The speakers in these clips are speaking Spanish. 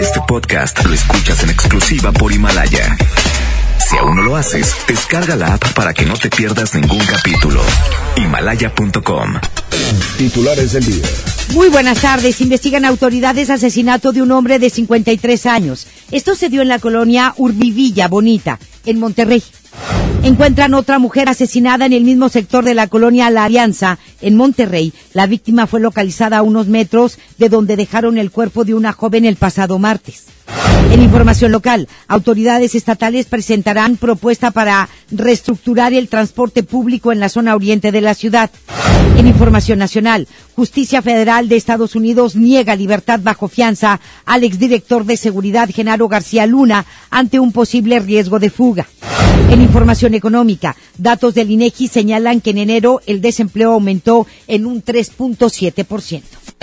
Este podcast lo escuchas en exclusiva por Himalaya. Si aún no lo haces, descarga la app para que no te pierdas ningún capítulo. Himalaya.com. Titulares del día. Muy buenas tardes. Investigan autoridades asesinato de un hombre de 53 años. Esto se dio en la colonia Urbivilla Bonita, en Monterrey. Encuentran otra mujer asesinada en el mismo sector de la colonia La Alianza, en Monterrey. La víctima fue localizada a unos metros de donde dejaron el cuerpo de una joven el pasado martes. En información local, autoridades estatales presentarán propuesta para reestructurar el transporte público en la zona oriente de la ciudad. En información nacional, Justicia Federal de Estados Unidos niega libertad bajo fianza al exdirector de seguridad Genaro García Luna ante un posible riesgo de fuga. En información económica, datos del INEGI señalan que en enero el desempleo aumentó en un 3.7%.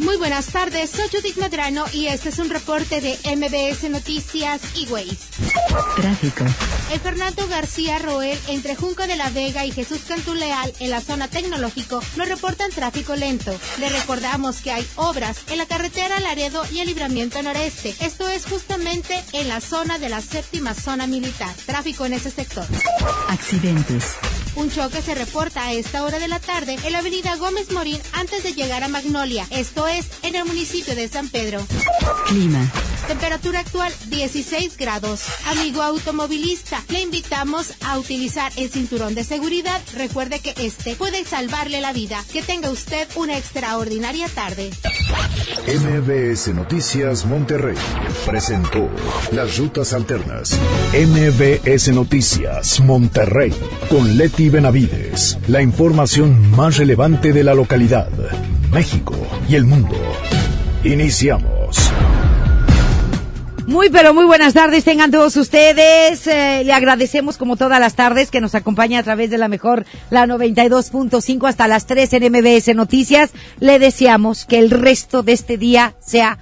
Muy buenas tardes, soy Judith Medrano y este es un reporte de MBS Noticias y Waze. Tráfico. El Fernando García Roel entre Junco de la Vega y Jesús Cantuleal en la zona tecnológico nos reportan tráfico lento. Le recordamos que hay obras en la carretera Laredo y el libramiento noreste. Esto es justamente en la zona de la séptima zona militar. Tráfico en ese sector. Accidentes. Un choque se reporta a esta hora de la tarde en la avenida Gómez Morín antes de llegar a Magnolia. Esto es en el municipio de San Pedro. Clima. Temperatura actual 16 grados. Amigo automovilista, le invitamos a utilizar el cinturón de seguridad. Recuerde que este puede salvarle la vida. Que tenga usted una extraordinaria tarde. MBS Noticias Monterrey presentó Las Rutas Alternas. MBS Noticias Monterrey con Leti Benavides. La información más relevante de la localidad, México y el mundo. Iniciamos. Muy, pero muy buenas tardes tengan todos ustedes. Eh, le agradecemos como todas las tardes que nos acompaña a través de la mejor, la 92.5 hasta las 3 en MBS Noticias. Le deseamos que el resto de este día sea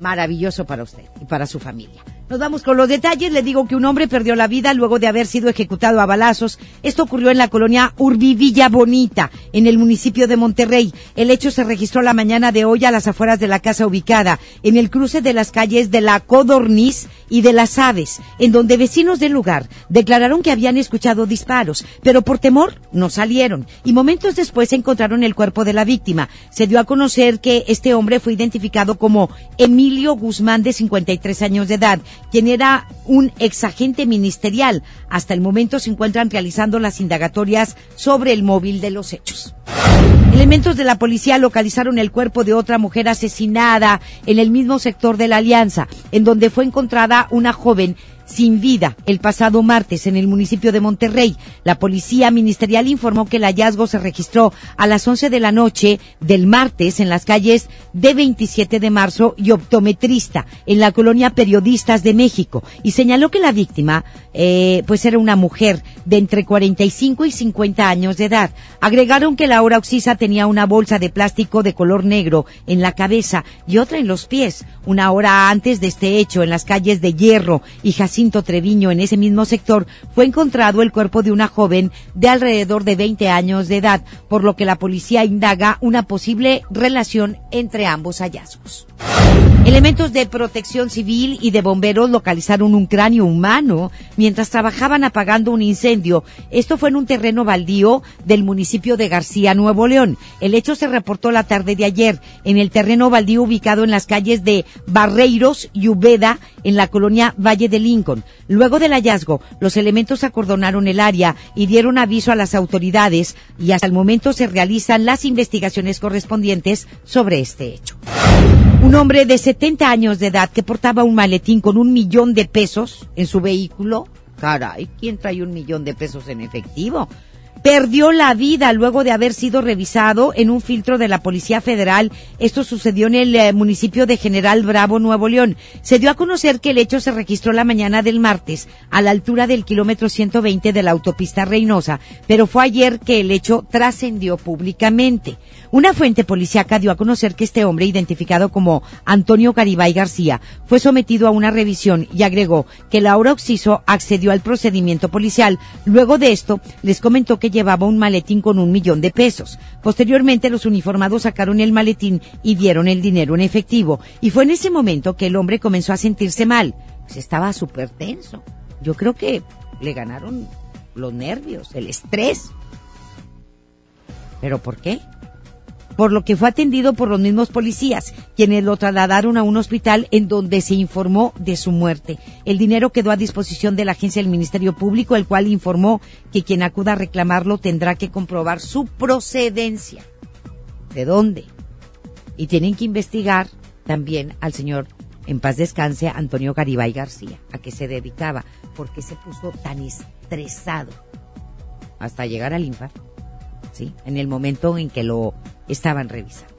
maravilloso para usted y para su familia. Nos vamos con los detalles. Le digo que un hombre perdió la vida luego de haber sido ejecutado a balazos. Esto ocurrió en la colonia Urbivilla Bonita, en el municipio de Monterrey. El hecho se registró la mañana de hoy a las afueras de la casa ubicada, en el cruce de las calles de la Codorniz y de las Aves, en donde vecinos del lugar declararon que habían escuchado disparos, pero por temor no salieron. Y momentos después encontraron el cuerpo de la víctima. Se dio a conocer que este hombre fue identificado como Emilio Guzmán, de 53 años de edad quien era un exagente ministerial. Hasta el momento se encuentran realizando las indagatorias sobre el móvil de los hechos. Elementos de la policía localizaron el cuerpo de otra mujer asesinada en el mismo sector de la Alianza, en donde fue encontrada una joven sin vida el pasado martes en el municipio de Monterrey. La policía ministerial informó que el hallazgo se registró a las 11 de la noche del martes en las calles de 27 de marzo y optometrista en la colonia Periodistas de México y señaló que la víctima eh, pues era una mujer de entre 45 y 50 años de edad. Agregaron que la hora oxisa tenía una bolsa de plástico de color negro en la cabeza y otra en los pies. Una hora antes de este hecho, en las calles de Hierro y Jacinto Treviño, en ese mismo sector, fue encontrado el cuerpo de una joven de alrededor de 20 años de edad, por lo que la policía indaga una posible relación entre ambos hallazgos. Elementos de protección civil y de bomberos localizaron un cráneo humano mientras trabajaban apagando un incendio. Esto fue en un terreno baldío del municipio de García, Nuevo León. El hecho se reportó la tarde de ayer en el terreno baldío ubicado en las calles de Barreiros y Ubeda en la colonia Valle de Lincoln. Luego del hallazgo, los elementos acordonaron el área y dieron aviso a las autoridades y hasta el momento se realizan las investigaciones correspondientes sobre este hecho. Un hombre de 70 años de edad que portaba un maletín con un millón de pesos en su vehículo. Caray, ¿quién trae un millón de pesos en efectivo? perdió la vida luego de haber sido revisado en un filtro de la Policía Federal. Esto sucedió en el eh, municipio de General Bravo, Nuevo León. Se dio a conocer que el hecho se registró la mañana del martes a la altura del kilómetro 120 de la autopista Reynosa, pero fue ayer que el hecho trascendió públicamente. Una fuente policíaca dio a conocer que este hombre, identificado como Antonio Garibay García, fue sometido a una revisión y agregó que Laura Oxiso accedió al procedimiento policial. Luego de esto, les comentó que llevaba un maletín con un millón de pesos. Posteriormente los uniformados sacaron el maletín y vieron el dinero en efectivo. Y fue en ese momento que el hombre comenzó a sentirse mal. Pues estaba súper tenso. Yo creo que le ganaron los nervios, el estrés. ¿Pero por qué? Por lo que fue atendido por los mismos policías, quienes lo trasladaron a un hospital en donde se informó de su muerte. El dinero quedó a disposición de la agencia del Ministerio Público, el cual informó que quien acuda a reclamarlo tendrá que comprobar su procedencia. ¿De dónde? Y tienen que investigar también al señor, en paz descanse, Antonio Garibay García, a qué se dedicaba, por qué se puso tan estresado hasta llegar al infarto. ¿Sí? En el momento en que lo estaban revisando.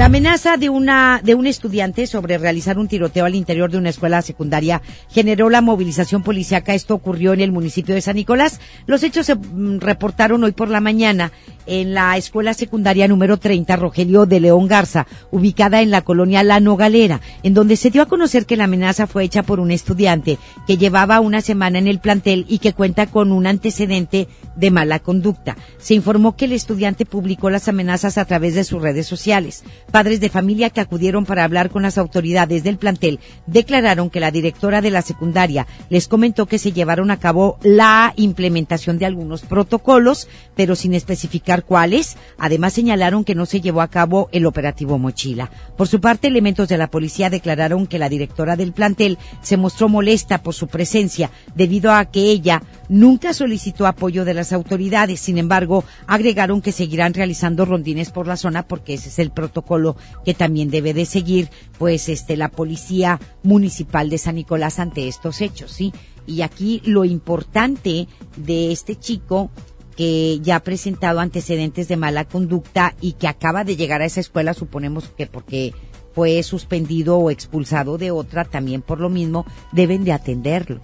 La amenaza de una de un estudiante sobre realizar un tiroteo al interior de una escuela secundaria generó la movilización policíaca. Esto ocurrió en el municipio de San Nicolás. Los hechos se mm, reportaron hoy por la mañana en la escuela secundaria número 30 Rogelio de León Garza, ubicada en la colonia La Nogalera, en donde se dio a conocer que la amenaza fue hecha por un estudiante que llevaba una semana en el plantel y que cuenta con un antecedente de mala conducta. Se informó que el estudiante publicó las amenazas a través de sus redes sociales. Padres de familia que acudieron para hablar con las autoridades del plantel declararon que la directora de la secundaria les comentó que se llevaron a cabo la implementación de algunos protocolos, pero sin especificar cuáles. Además señalaron que no se llevó a cabo el operativo Mochila. Por su parte, elementos de la policía declararon que la directora del plantel se mostró molesta por su presencia debido a que ella nunca solicitó apoyo de las autoridades. Sin embargo, agregaron que seguirán realizando rondines por la zona porque ese es el protocolo que también debe de seguir, pues, este, la policía municipal de San Nicolás ante estos hechos, ¿sí? Y aquí lo importante de este chico que ya ha presentado antecedentes de mala conducta y que acaba de llegar a esa escuela, suponemos que porque fue suspendido o expulsado de otra, también por lo mismo, deben de atenderlo.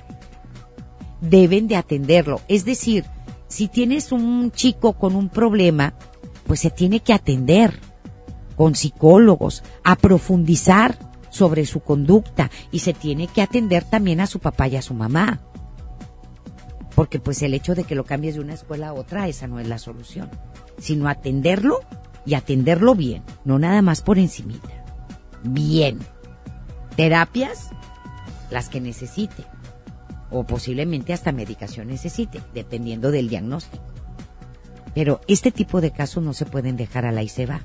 Deben de atenderlo. Es decir, si tienes un chico con un problema, pues se tiene que atender con psicólogos, a profundizar sobre su conducta y se tiene que atender también a su papá y a su mamá porque pues el hecho de que lo cambies de una escuela a otra, esa no es la solución, sino atenderlo y atenderlo bien, no nada más por encimita. Bien. Terapias, las que necesite, o posiblemente hasta medicación necesite, dependiendo del diagnóstico. Pero este tipo de casos no se pueden dejar a la y se va.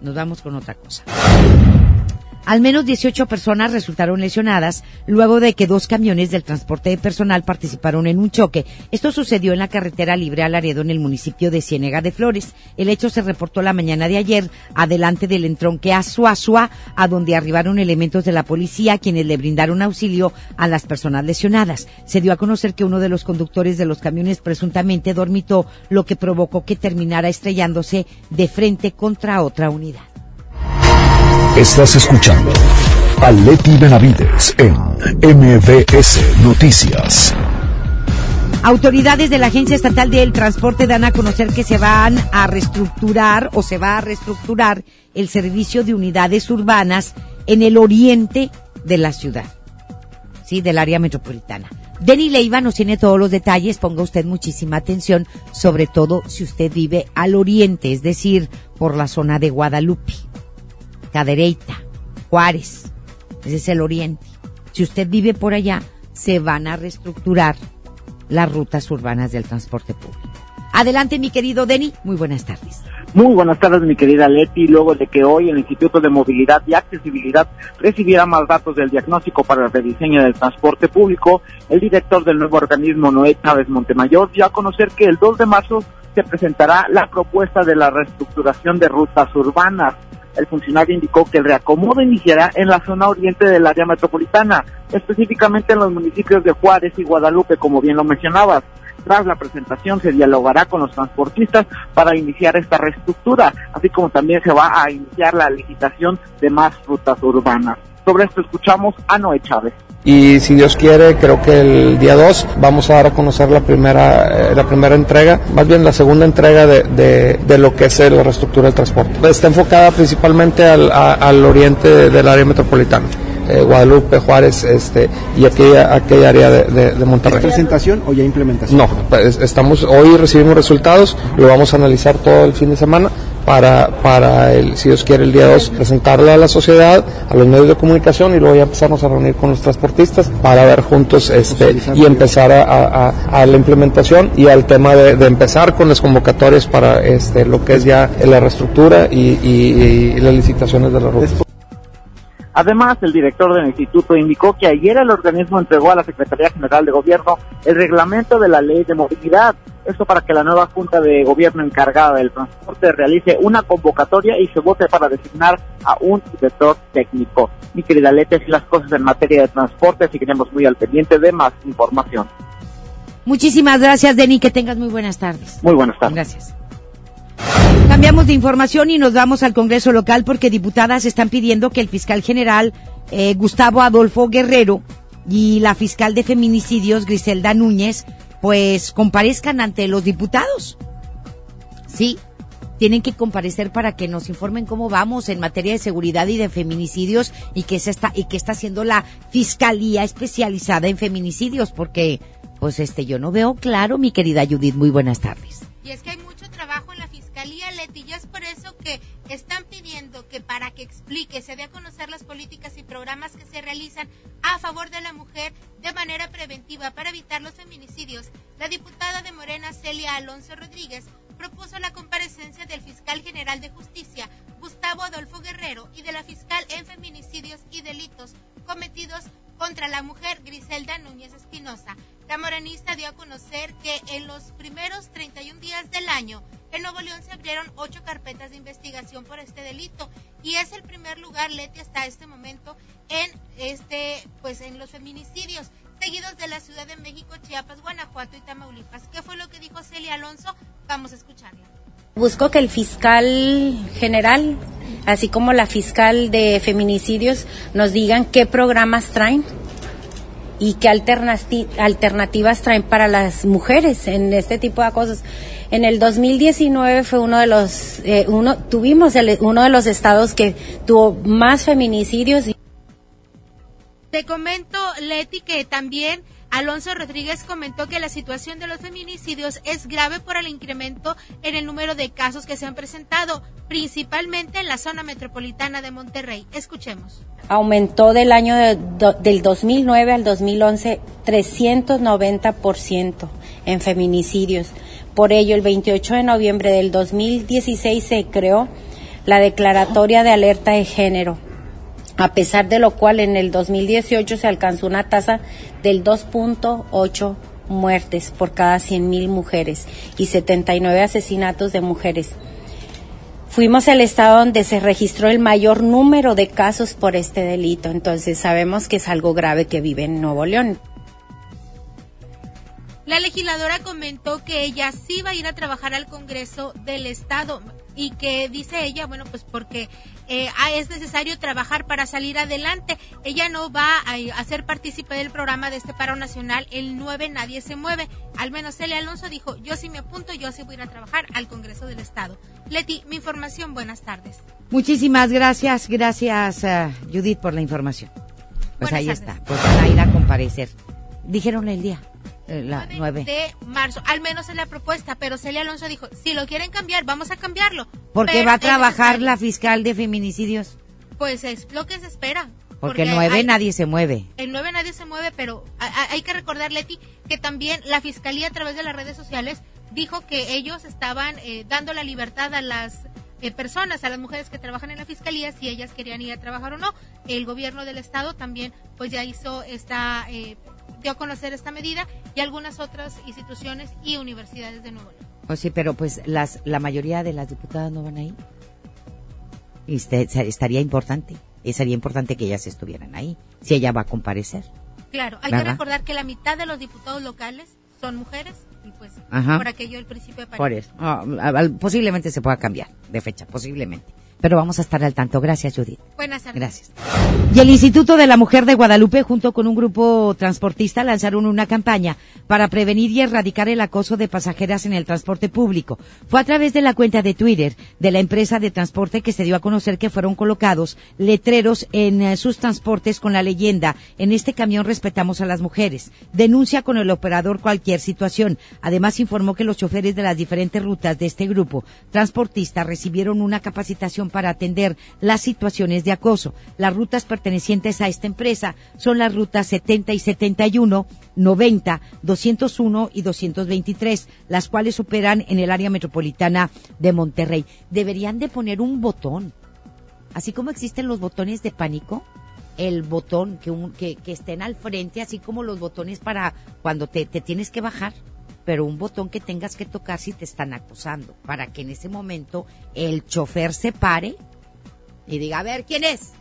Nos vamos con otra cosa. Al menos 18 personas resultaron lesionadas luego de que dos camiones del transporte de personal participaron en un choque. Esto sucedió en la carretera libre al Laredo en el municipio de Ciénega de Flores. El hecho se reportó la mañana de ayer adelante del entronque a Suazua, a donde arribaron elementos de la policía quienes le brindaron auxilio a las personas lesionadas. Se dio a conocer que uno de los conductores de los camiones presuntamente dormitó, lo que provocó que terminara estrellándose de frente contra otra unidad. Estás escuchando a Leti Benavides en MBS Noticias. Autoridades de la Agencia Estatal del Transporte dan a conocer que se van a reestructurar o se va a reestructurar el servicio de unidades urbanas en el oriente de la ciudad, sí, del área metropolitana. Denny Leiva nos tiene todos los detalles, ponga usted muchísima atención, sobre todo si usted vive al oriente, es decir, por la zona de Guadalupe. Cadereyta, Juárez, ese es el oriente. Si usted vive por allá, se van a reestructurar las rutas urbanas del transporte público. Adelante, mi querido Denny, muy buenas tardes. Muy buenas tardes, mi querida Leti. Luego de que hoy el Instituto de Movilidad y Accesibilidad recibiera más datos del diagnóstico para el rediseño del transporte público, el director del nuevo organismo, Noé Chávez Montemayor, dio a conocer que el 2 de marzo se presentará la propuesta de la reestructuración de rutas urbanas el funcionario indicó que el reacomodo iniciará en la zona oriente del área metropolitana, específicamente en los municipios de Juárez y Guadalupe, como bien lo mencionabas. Tras la presentación se dialogará con los transportistas para iniciar esta reestructura, así como también se va a iniciar la licitación de más rutas urbanas. Sobre esto escuchamos a Noé Chávez y si Dios quiere, creo que el día 2 vamos a dar a conocer la primera, eh, la primera entrega, más bien la segunda entrega de, de, de, lo que es la reestructura del transporte. Está enfocada principalmente al, al oriente del área metropolitana. eh, Guadalupe, Juárez este, y aquella, aquella área de, de, de Monterrey. ¿Es presentación o ya implementación? No, pues, estamos, hoy recibimos resultados, lo vamos a analizar todo el fin de semana para, para el, si Dios quiere, el día 2 presentarla a la sociedad, a los medios de comunicación y luego ya empezarnos a reunir con los transportistas para ver juntos este y empezar a, a, a la implementación y al tema de, de, empezar con las convocatorias para este lo que es ya la reestructura y, y, y las licitaciones de la ruta. Además, el director del instituto indicó que ayer el organismo entregó a la Secretaría General de Gobierno el reglamento de la ley de movilidad. Esto para que la nueva Junta de Gobierno encargada del transporte realice una convocatoria y se vote para designar a un director técnico. Mi querida Lete, si las cosas en materia de transporte, seguiremos muy al pendiente de más información. Muchísimas gracias, Denny. Que tengas muy buenas tardes. Muy buenas tardes. Gracias. Cambiamos de información y nos vamos al Congreso local porque diputadas están pidiendo que el fiscal general eh, Gustavo Adolfo Guerrero y la fiscal de feminicidios Griselda Núñez pues comparezcan ante los diputados. Sí, tienen que comparecer para que nos informen cómo vamos en materia de seguridad y de feminicidios y qué está y qué está haciendo la fiscalía especializada en feminicidios porque pues este yo no veo claro, mi querida Judith, muy buenas tardes. Y es que hay Fiscalía, Leti, y es por eso que están pidiendo que para que explique, se dé a conocer las políticas y programas que se realizan a favor de la mujer de manera preventiva para evitar los feminicidios. La diputada de Morena, Celia Alonso Rodríguez, propuso la comparecencia del fiscal general de justicia, Gustavo Adolfo Guerrero, y de la fiscal en feminicidios y delitos cometidos contra la mujer Griselda Núñez Espinosa. La morenista dio a conocer que en los primeros 31 días del año, en Nuevo León se abrieron ocho carpetas de investigación por este delito y es el primer lugar, Leti, hasta este momento en este, pues en los feminicidios, seguidos de la Ciudad de México, Chiapas, Guanajuato y Tamaulipas. ¿Qué fue lo que dijo Celia Alonso? Vamos a escucharla. Busco que el fiscal general, así como la fiscal de feminicidios, nos digan qué programas traen y qué alternativas traen para las mujeres en este tipo de cosas. En el 2019 fue uno de los, eh, uno, tuvimos uno de los estados que tuvo más feminicidios. Te comento, Leti, que también Alonso Rodríguez comentó que la situación de los feminicidios es grave por el incremento en el número de casos que se han presentado, principalmente en la zona metropolitana de Monterrey. Escuchemos. Aumentó del año de, do, del 2009 al 2011 390% en feminicidios. Por ello, el 28 de noviembre del 2016 se creó la Declaratoria de Alerta de Género a pesar de lo cual en el 2018 se alcanzó una tasa del 2.8 muertes por cada 100.000 mujeres y 79 asesinatos de mujeres. Fuimos el estado donde se registró el mayor número de casos por este delito, entonces sabemos que es algo grave que vive en Nuevo León. La legisladora comentó que ella sí va a ir a trabajar al Congreso del Estado y que dice ella, bueno, pues porque eh, es necesario trabajar para salir adelante. Ella no va a, a, ser partícipe del programa de este paro nacional, el 9 Nadie se mueve. Al menos Celia Alonso dijo, yo sí me apunto, yo sí voy a ir a trabajar al Congreso del Estado. Leti, mi información, buenas tardes. Muchísimas gracias, gracias uh, Judith por la información. Pues buenas ahí tardes. está, pues van a ir a comparecer. Dijeron el día. Eh, la 9 de marzo, al menos es la propuesta, pero Celia Alonso dijo, si lo quieren cambiar, vamos a cambiarlo. Porque va a trabajar la fiscal de feminicidios. Pues es lo que se espera. Porque, porque el 9 hay, nadie se mueve. El 9 nadie se mueve, pero hay que recordar, Leti, que también la fiscalía a través de las redes sociales dijo que ellos estaban eh, dando la libertad a las eh, personas, a las mujeres que trabajan en la fiscalía, si ellas querían ir a trabajar o no. El gobierno del estado también, pues ya hizo esta eh, dio a conocer esta medida y algunas otras instituciones y universidades de Nuevo León. Oh, sí, pero pues las, la mayoría de las diputadas no van ahí. Y este, estaría importante, sería importante que ellas estuvieran ahí, si ella va a comparecer. Claro, hay ¿verdad? que recordar que la mitad de los diputados locales son mujeres y pues Ajá. por aquello el principio de Por eso, oh, posiblemente se pueda cambiar de fecha, posiblemente. Pero vamos a estar al tanto. Gracias, Judith. Buenas tardes. Gracias. Y el Instituto de la Mujer de Guadalupe, junto con un grupo transportista, lanzaron una campaña para prevenir y erradicar el acoso de pasajeras en el transporte público. Fue a través de la cuenta de Twitter de la empresa de transporte que se dio a conocer que fueron colocados letreros en eh, sus transportes con la leyenda, en este camión respetamos a las mujeres. Denuncia con el operador cualquier situación. Además informó que los choferes de las diferentes rutas de este grupo transportista recibieron una capacitación para atender las situaciones de acoso. Las rutas pertenecientes a esta empresa son las rutas 70 y 71, 90, 201 y 223, las cuales operan en el área metropolitana de Monterrey. Deberían de poner un botón, así como existen los botones de pánico, el botón que, un- que, que estén al frente, así como los botones para cuando te, te tienes que bajar, pero un botón que tengas que tocar si te están acosando, para que en ese momento el chofer se pare y diga, a ver, ¿quién es?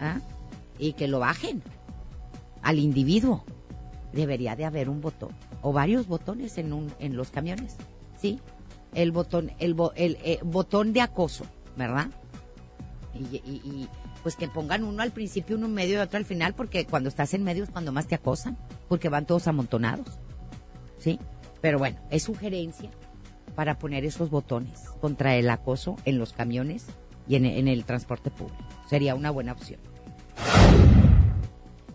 ¿Ah? Y que lo bajen al individuo. Debería de haber un botón o varios botones en, un, en los camiones, ¿sí? El botón, el, bo- el eh, botón de acoso, ¿verdad? Y, y- pues que pongan uno al principio, uno en medio y otro al final, porque cuando estás en medio es cuando más te acosan, porque van todos amontonados, ¿sí? Pero bueno, es sugerencia para poner esos botones contra el acoso en los camiones y en, el transporte público. Sería una buena opción.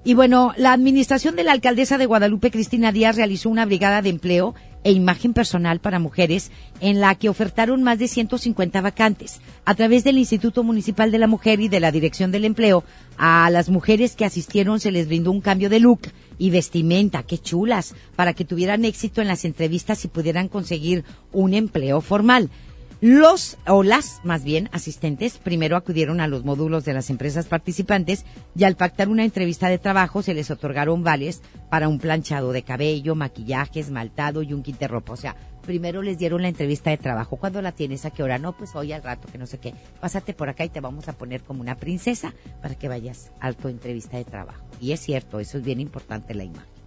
Y bueno, la administración de la alcaldesa de Guadalupe, Cristina Díaz, realizó una brigada de empleo e imagen personal para mujeres en la que ofertaron más de 150 vacantes. A través del Instituto Municipal de la Mujer y de la Dirección del Empleo, a las mujeres que asistieron se les brindó un cambio de look y vestimenta, qué chulas, para que tuvieran éxito en las entrevistas y pudieran conseguir un empleo formal. Los, o las, más bien, asistentes, primero acudieron a los módulos de las empresas participantes y al pactar una entrevista de trabajo se les otorgaron vales para un planchado de cabello, maquillaje, esmaltado y un kit de ropa. O sea, primero les dieron la entrevista de trabajo. ¿Cuándo la tienes? ¿A qué hora? No, pues hoy al rato, que no sé qué. Pásate por acá y te vamos a poner como una princesa para que vayas a tu entrevista de trabajo. Y es cierto, eso es bien importante la imagen.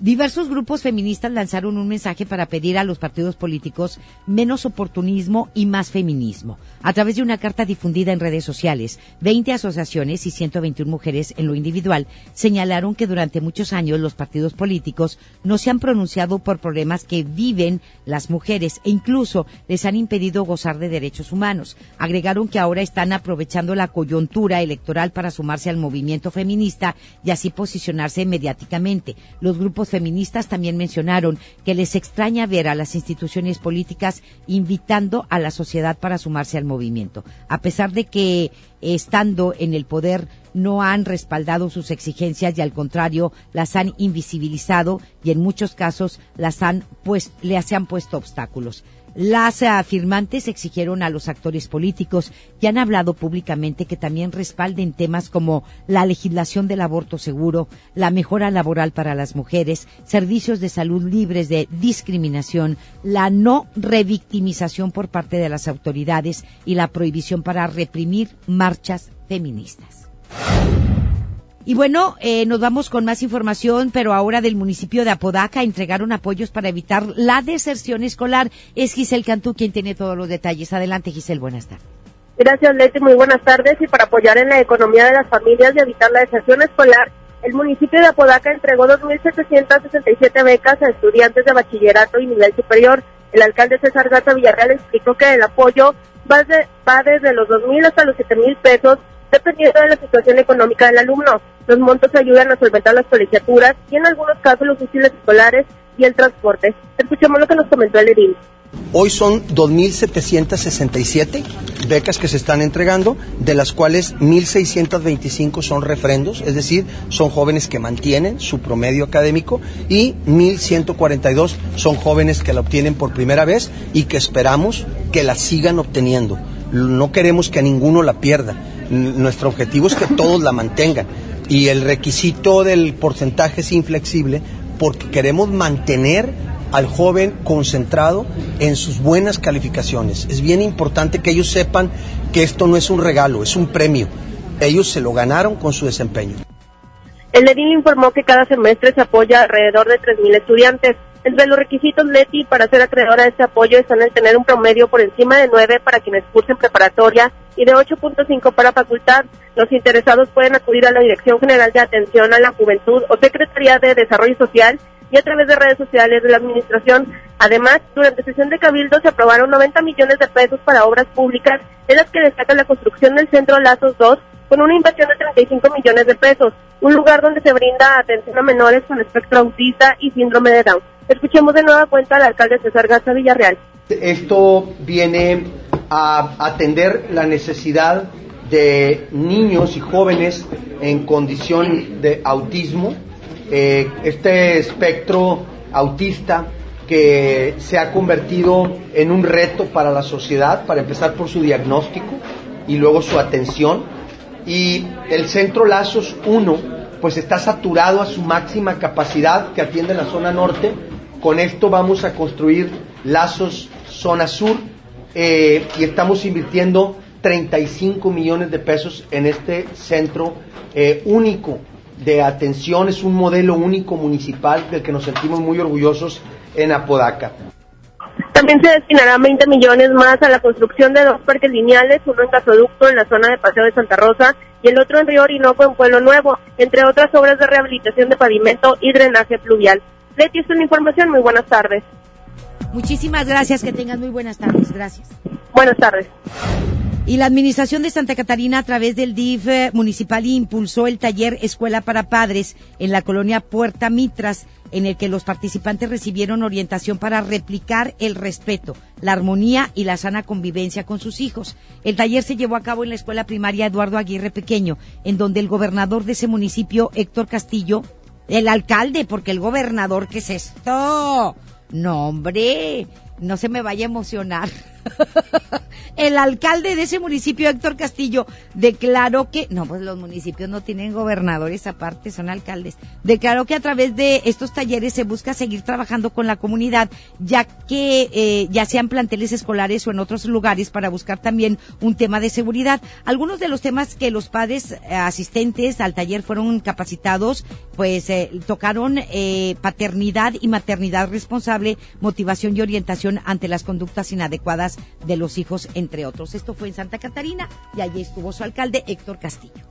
Diversos grupos feministas lanzaron un mensaje para pedir a los partidos políticos menos oportunismo y más feminismo. A través de una carta difundida en redes sociales, 20 asociaciones y 121 mujeres en lo individual señalaron que durante muchos años los partidos políticos no se han pronunciado por problemas que viven las mujeres e incluso les han impedido gozar de derechos humanos. Agregaron que ahora están aprovechando la coyuntura electoral para sumarse al movimiento feminista y así posicionarse mediáticamente. Los grupos feministas también mencionaron que les extraña ver a las instituciones políticas invitando a la sociedad para sumarse al movimiento. A pesar de que estando en el poder no han respaldado sus exigencias y al contrario las han invisibilizado y en muchos casos las han pues les han puesto obstáculos. Las afirmantes exigieron a los actores políticos y han hablado públicamente que también respalden temas como la legislación del aborto seguro, la mejora laboral para las mujeres, servicios de salud libres de discriminación, la no revictimización por parte de las autoridades y la prohibición para reprimir marchas feministas. Y bueno, eh, nos vamos con más información, pero ahora del municipio de Apodaca entregaron apoyos para evitar la deserción escolar. Es Giselle Cantú quien tiene todos los detalles. Adelante, Giselle, buenas tardes. Gracias, Leti. Muy buenas tardes. Y para apoyar en la economía de las familias y evitar la deserción escolar, el municipio de Apodaca entregó 2.767 becas a estudiantes de bachillerato y nivel superior. El alcalde César Gata Villarreal explicó que el apoyo va, de- va desde los 2.000 hasta los 7.000 pesos, dependiendo de la situación económica del alumno. Los montos ayudan a solventar las colegiaturas y en algunos casos los útiles escolares y el transporte. Escuchemos lo que nos comentó el edil. Hoy son 2.767 becas que se están entregando, de las cuales 1.625 son refrendos, es decir, son jóvenes que mantienen su promedio académico y 1.142 son jóvenes que la obtienen por primera vez y que esperamos que la sigan obteniendo. No queremos que ninguno la pierda. Nuestro objetivo es que todos la mantengan y el requisito del porcentaje es inflexible porque queremos mantener al joven concentrado en sus buenas calificaciones. Es bien importante que ellos sepan que esto no es un regalo, es un premio. Ellos se lo ganaron con su desempeño. El edil informó que cada semestre se apoya alrededor de 3.000 estudiantes. Entre los requisitos Leti para ser acreedora de este apoyo están el tener un promedio por encima de 9 para quienes cursen preparatoria y de 8.5 para facultad. Los interesados pueden acudir a la Dirección General de Atención a la Juventud o Secretaría de Desarrollo Social y a través de redes sociales de la Administración. Además, durante sesión de Cabildo se aprobaron 90 millones de pesos para obras públicas, en las que destaca la construcción del Centro Lazos 2 con una inversión de 35 millones de pesos, un lugar donde se brinda atención a menores con espectro autista y síndrome de Down. Escuchemos de nueva cuenta al alcalde César Garza Villarreal. Esto viene a atender la necesidad de niños y jóvenes en condición de autismo, eh, este espectro autista que se ha convertido en un reto para la sociedad, para empezar por su diagnóstico y luego su atención. Y el Centro Lazos 1 pues está saturado a su máxima capacidad que atiende la zona norte. Con esto vamos a construir Lazos zona sur eh, y estamos invirtiendo 35 millones de pesos en este centro eh, único de atención, es un modelo único municipal del que nos sentimos muy orgullosos en Apodaca. También se destinarán 20 millones más a la construcción de dos parques lineales, uno en gasoducto en la zona de Paseo de Santa Rosa y el otro en Río Orinoco en Pueblo Nuevo, entre otras obras de rehabilitación de pavimento y drenaje pluvial. Leti, es una información. Muy buenas tardes. Muchísimas gracias. Que tengan muy buenas tardes. Gracias. Buenas tardes. Y la Administración de Santa Catarina, a través del DIF eh, municipal, impulsó el taller Escuela para Padres en la colonia Puerta Mitras, en el que los participantes recibieron orientación para replicar el respeto, la armonía y la sana convivencia con sus hijos. El taller se llevó a cabo en la escuela primaria Eduardo Aguirre Pequeño, en donde el gobernador de ese municipio, Héctor Castillo, el alcalde, porque el gobernador, ¿qué es esto? No, hombre, no se me vaya a emocionar. el alcalde de ese municipio, Héctor Castillo, declaró que, no, pues los municipios no tienen gobernadores aparte, son alcaldes, declaró que a través de estos talleres se busca seguir trabajando con la comunidad, ya que eh, ya sean planteles escolares o en otros lugares para buscar también un tema de seguridad. Algunos de los temas que los padres eh, asistentes al taller fueron capacitados, pues eh, tocaron paternidad y maternidad responsable, motivación y orientación ante las conductas inadecuadas de los hijos, entre otros. Esto fue en Santa Catarina y allí estuvo su alcalde Héctor Castillo.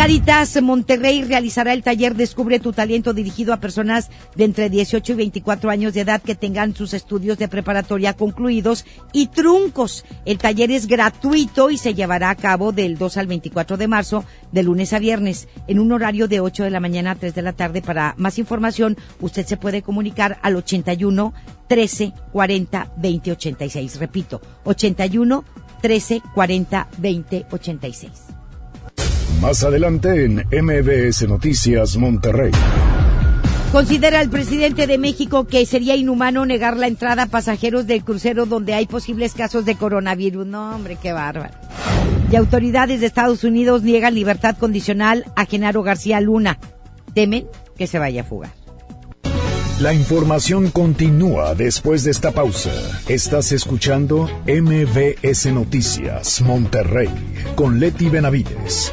Caritas Monterrey realizará el taller Descubre tu talento dirigido a personas de entre 18 y 24 años de edad que tengan sus estudios de preparatoria concluidos y truncos. El taller es gratuito y se llevará a cabo del 2 al 24 de marzo, de lunes a viernes, en un horario de 8 de la mañana a 3 de la tarde. Para más información, usted se puede comunicar al 81 13 40 20 86. Repito, 81 13 40 20 86. Más adelante en MBS Noticias Monterrey. Considera el presidente de México que sería inhumano negar la entrada a pasajeros del crucero donde hay posibles casos de coronavirus. No, hombre, qué bárbaro. Y autoridades de Estados Unidos niegan libertad condicional a Genaro García Luna. Temen que se vaya a fugar. La información continúa después de esta pausa. Estás escuchando MBS Noticias Monterrey con Leti Benavides.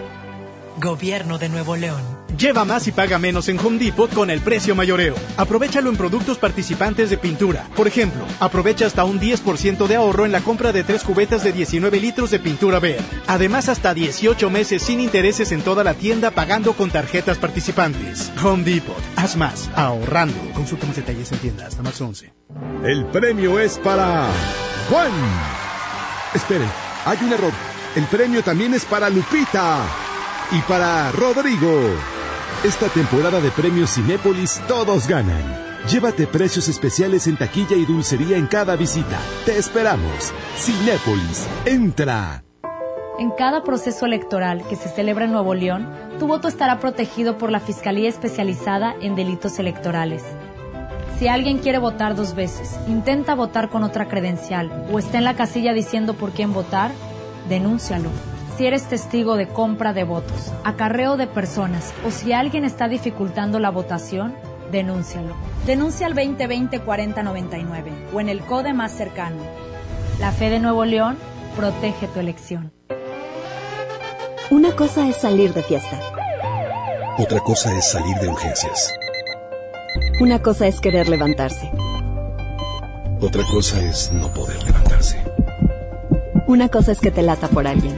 Gobierno de Nuevo León. Lleva más y paga menos en Home Depot con el precio mayoreo. Aprovechalo en productos participantes de pintura. Por ejemplo, aprovecha hasta un 10% de ahorro en la compra de tres cubetas de 19 litros de pintura verde. Además, hasta 18 meses sin intereses en toda la tienda pagando con tarjetas participantes. Home Depot. Haz más. Ahorrando. Consulta más detalles en tienda hasta más 11. El premio es para Juan. Esperen, hay un error. El premio también es para Lupita y para Rodrigo. Esta temporada de premios Cinépolis todos ganan. Llévate precios especiales en taquilla y dulcería en cada visita. Te esperamos. Cinépolis, entra. En cada proceso electoral que se celebra en Nuevo León, tu voto estará protegido por la Fiscalía Especializada en Delitos Electorales. Si alguien quiere votar dos veces, intenta votar con otra credencial o está en la casilla diciendo por quién votar, denúncialo. Si eres testigo de compra de votos, acarreo de personas o si alguien está dificultando la votación, denúncialo. Denuncia al 2020-4099 o en el CODE más cercano. La fe de Nuevo León protege tu elección. Una cosa es salir de fiesta. Otra cosa es salir de urgencias. Una cosa es querer levantarse. Otra cosa es no poder levantarse. Una cosa es que te lata por alguien.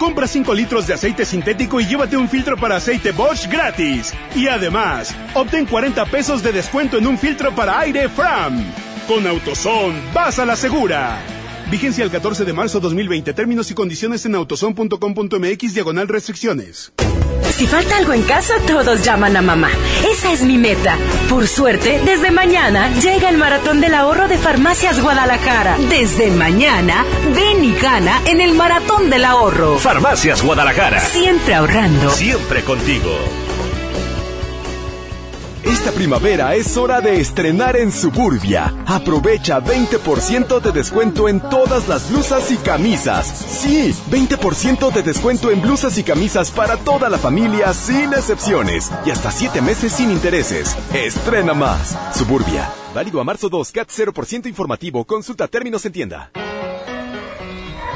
Compra 5 litros de aceite sintético y llévate un filtro para aceite Bosch gratis. Y además, obtén 40 pesos de descuento en un filtro para aire Fram. Con AutoZone, vas a la segura. Vigencia el 14 de marzo 2020. Términos y condiciones en autozone.com.mx diagonal restricciones. Si falta algo en casa, todos llaman a mamá. Esa es mi meta. Por suerte, desde mañana llega el maratón del ahorro de Farmacias Guadalajara. Desde mañana, ven y gana en el maratón del ahorro. Farmacias Guadalajara. Siempre ahorrando. Siempre contigo. Esta primavera es hora de estrenar en Suburbia. Aprovecha 20% de descuento en todas las blusas y camisas. Sí, 20% de descuento en blusas y camisas para toda la familia sin excepciones. Y hasta 7 meses sin intereses. Estrena más. Suburbia. Válido a marzo 2, CAT 0% informativo. Consulta términos en tienda.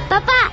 Papá,